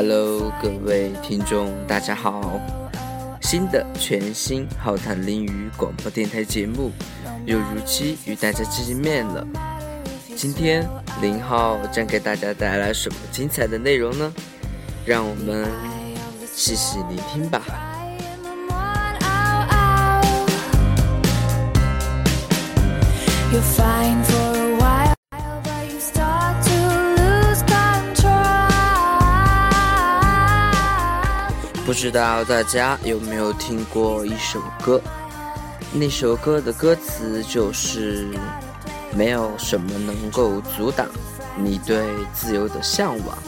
Hello，各位听众，大家好！新的全新浩谈林语广播电台节目又如期与大家见面了。今天林浩将给大家带来什么精彩的内容呢？让我们细细聆听吧。you find for 不知道大家有没有听过一首歌？那首歌的歌词就是“没有什么能够阻挡你对自由的向往，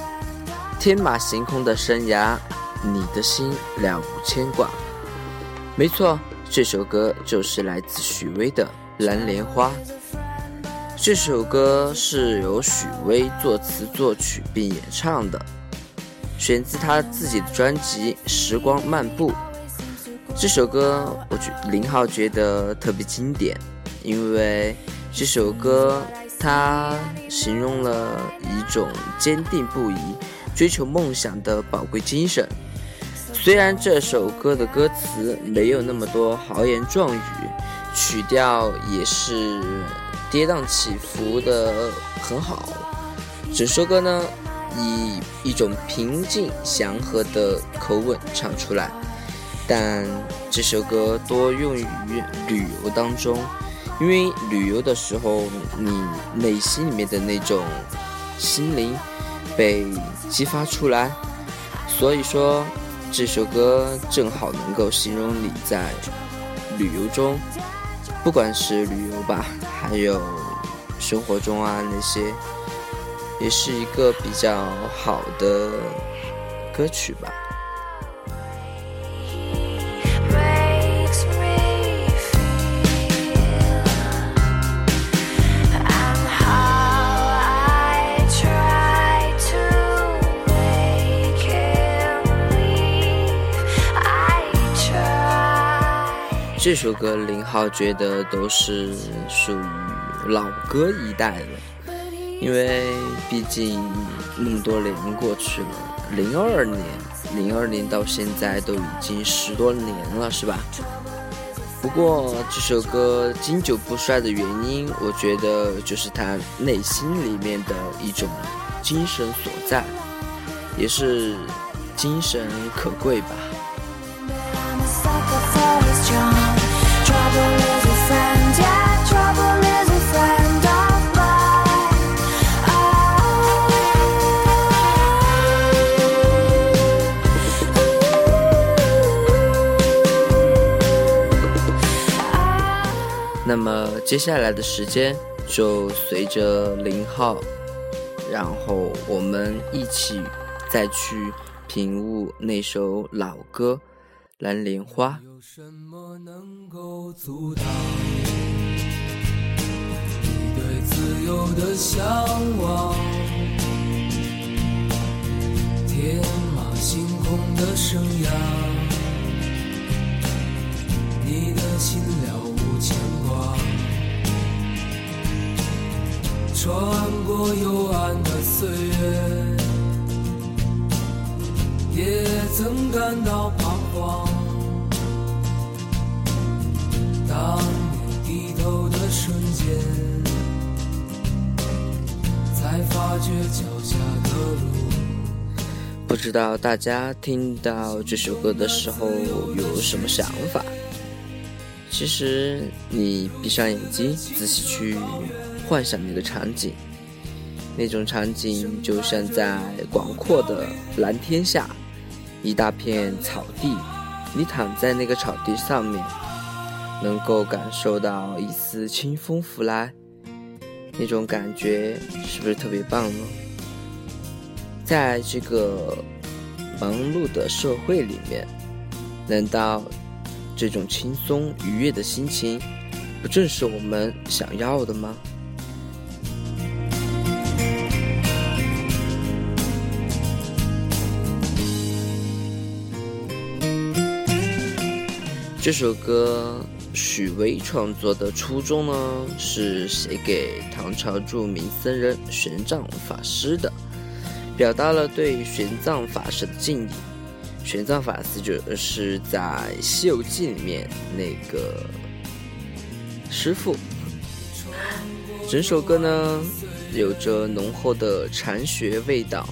天马行空的生涯，你的心了无牵挂。”没错，这首歌就是来自许巍的《蓝莲花》。这首歌是由许巍作词作曲并演唱的。选自他自己的专辑《时光漫步》这首歌，我觉林浩觉得特别经典，因为这首歌他形容了一种坚定不移追求梦想的宝贵精神。虽然这首歌的歌词没有那么多豪言壮语，曲调也是跌宕起伏的很好，整首歌呢。以一种平静祥和的口吻唱出来，但这首歌多用于旅游当中，因为旅游的时候，你内心里面的那种心灵被激发出来，所以说这首歌正好能够形容你在旅游中，不管是旅游吧，还有生活中啊那些。也是一个比较好的歌曲吧。这首歌林浩觉得都是属于老歌一代了。因为毕竟那么多年过去了，零二年，零二年到现在都已经十多年了，是吧？不过这首歌经久不衰的原因，我觉得就是他内心里面的一种精神所在，也是精神可贵吧。那么接下来的时间就随着零号，然后我们一起再去品悟那首老歌《蓝莲花》。有什么能够阻挡你对自由的向往？天马行空的生涯，你的心了过幽暗的岁月，也曾感到彷徨。当你低头的瞬间，才发觉脚下的路。不知道大家听到这首歌的时候有什么想法？其实你闭上眼睛，仔细去。幻想那个场景，那种场景就像在广阔的蓝天下，一大片草地，你躺在那个草地上面，能够感受到一丝清风拂来，那种感觉是不是特别棒呢？在这个忙碌的社会里面，难道这种轻松愉悦的心情，不正是我们想要的吗？这首歌许巍创作的初衷呢，是写给唐朝著名僧人玄奘法师的，表达了对玄奘法师的敬意。玄奘法师就是在《西游记》里面那个师傅。整首歌呢，有着浓厚的禅学味道，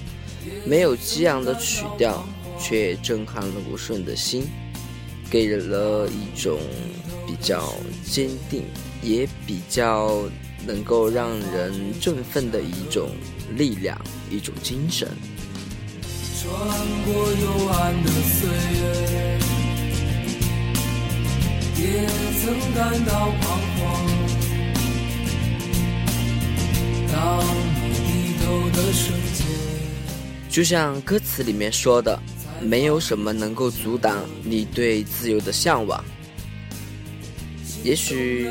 没有激昂的曲调，却震撼了无数人的心，给人了一种比较坚定，也比较能够让人振奋的一种力量，一种精神。穿过幽暗的岁月，也曾感到彷徨。当你低头的瞬间就像歌词里面说的，没有什么能够阻挡你对自由的向往。也许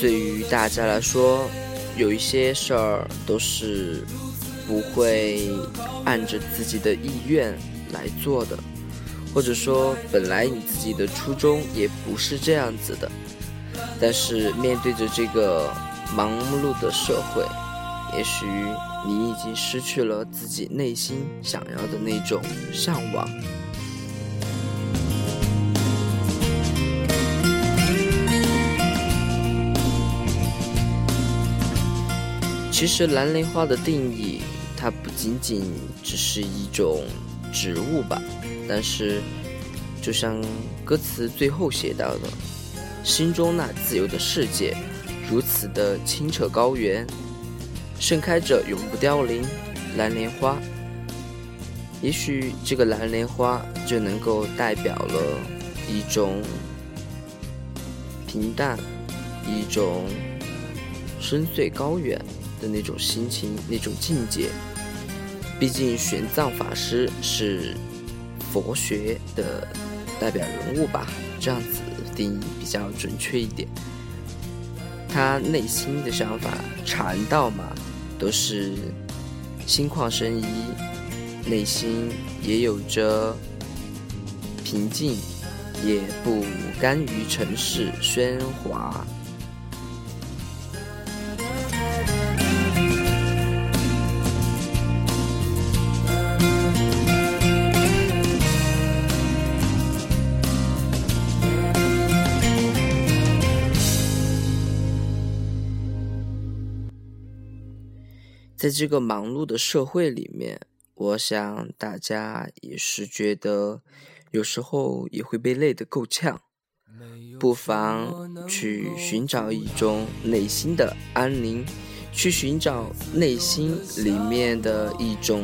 对于大家来说，有一些事儿都是不会按着自己的意愿来做的，或者说本来你自己的初衷也不是这样子的。但是面对着这个忙碌的社会，也许你已经失去了自己内心想要的那种向往。其实蓝莲花的定义，它不仅仅只是一种植物吧。但是，就像歌词最后写到的，心中那自由的世界，如此的清澈高原。盛开着永不凋零蓝莲花，也许这个蓝莲花就能够代表了一种平淡，一种深邃高远的那种心情，那种境界。毕竟玄奘法师是佛学的代表人物吧，这样子定义比较准确一点。他内心的想法，禅道嘛。都是心旷神怡，内心也有着平静，也不甘于尘世喧哗。在这个忙碌的社会里面，我想大家也是觉得有时候也会被累得够呛，不妨去寻找一种内心的安宁，去寻找内心里面的一种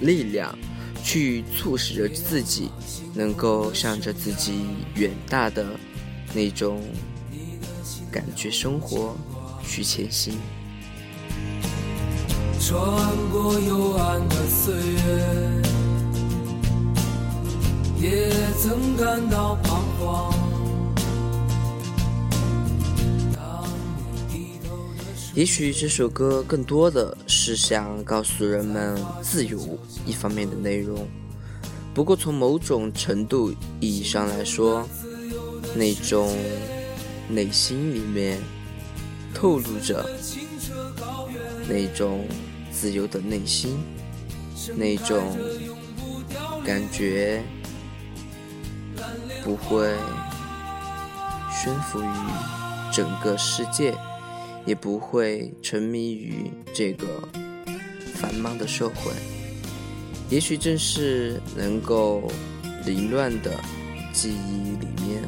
力量，去促使着自己能够向着自己远大的那种感觉生活去前行。穿过幽暗的岁月，也曾感到彷徨。也许这首歌更多的是想告诉人们自由一方面的内容，不过从某种程度意义上来说，那种内心里面透露着。那种自由的内心，那种感觉不会悬浮于整个世界，也不会沉迷于这个繁忙的社会。也许正是能够凌乱的记忆里面，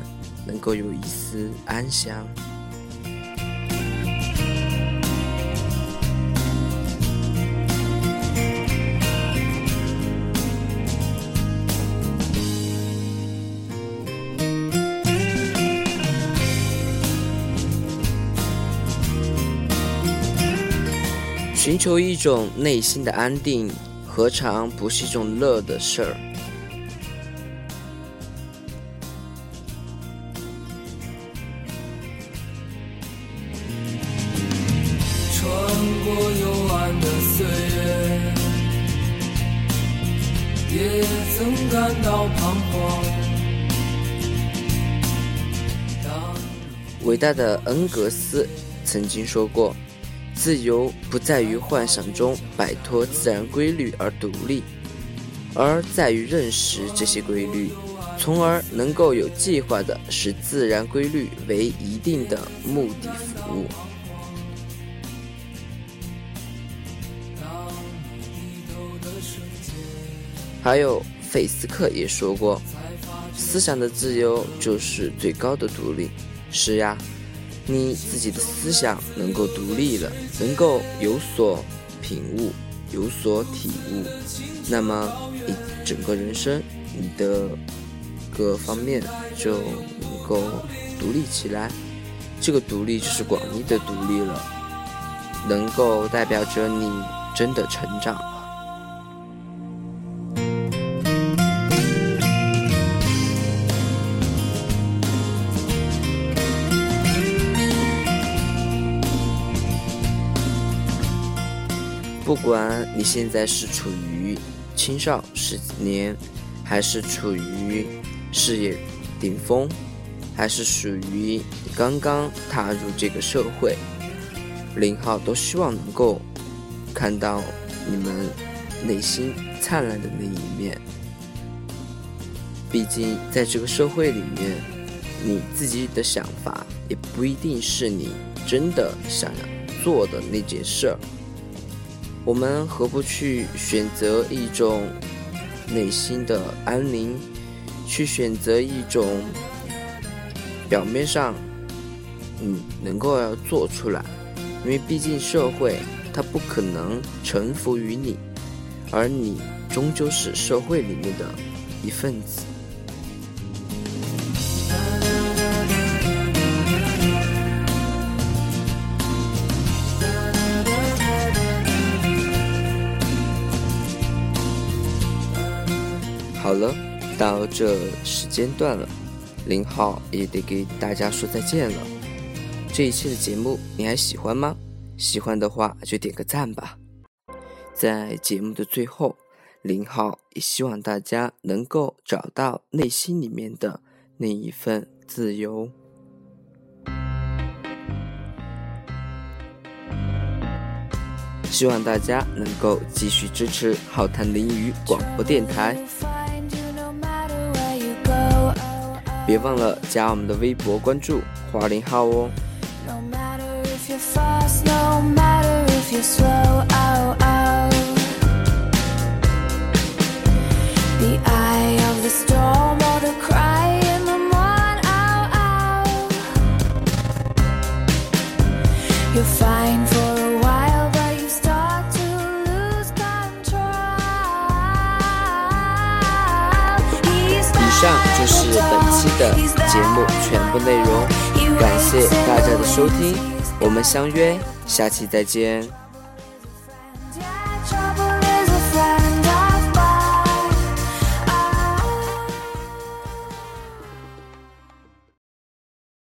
能够有一丝安详。寻求一种内心的安定，何尝不是一种乐的事儿？穿过幽暗的岁月，也曾感到彷徨。伟大的恩格斯曾经说过。自由不在于幻想中摆脱自然规律而独立，而在于认识这些规律，从而能够有计划的使自然规律为一定的目的服务。还有费斯克也说过，思想的自由就是最高的独立。是呀。你自己的思想能够独立了，能够有所品悟，有所体悟，那么你整个人生，你的各方面就能够独立起来。这个独立就是广义的独立了，能够代表着你真的成长。不管你现在是处于青少时年，还是处于事业顶峰，还是属于刚刚踏入这个社会，零号都希望能够看到你们内心灿烂的那一面。毕竟在这个社会里面，你自己的想法也不一定是你真的想要做的那件事儿。我们何不去选择一种内心的安宁，去选择一种表面上嗯能够要做出来？因为毕竟社会它不可能臣服于你，而你终究是社会里面的一份子。到这时间段了，零号也得给大家说再见了。这一期的节目你还喜欢吗？喜欢的话就点个赞吧。在节目的最后，零号也希望大家能够找到内心里面的那一份自由。希望大家能够继续支持浩谈淋雨广播电台。别忘了加我们的微博关注花零号哦。以上就是本期的节目全部内容，感谢大家的收听，我们相约下期再见。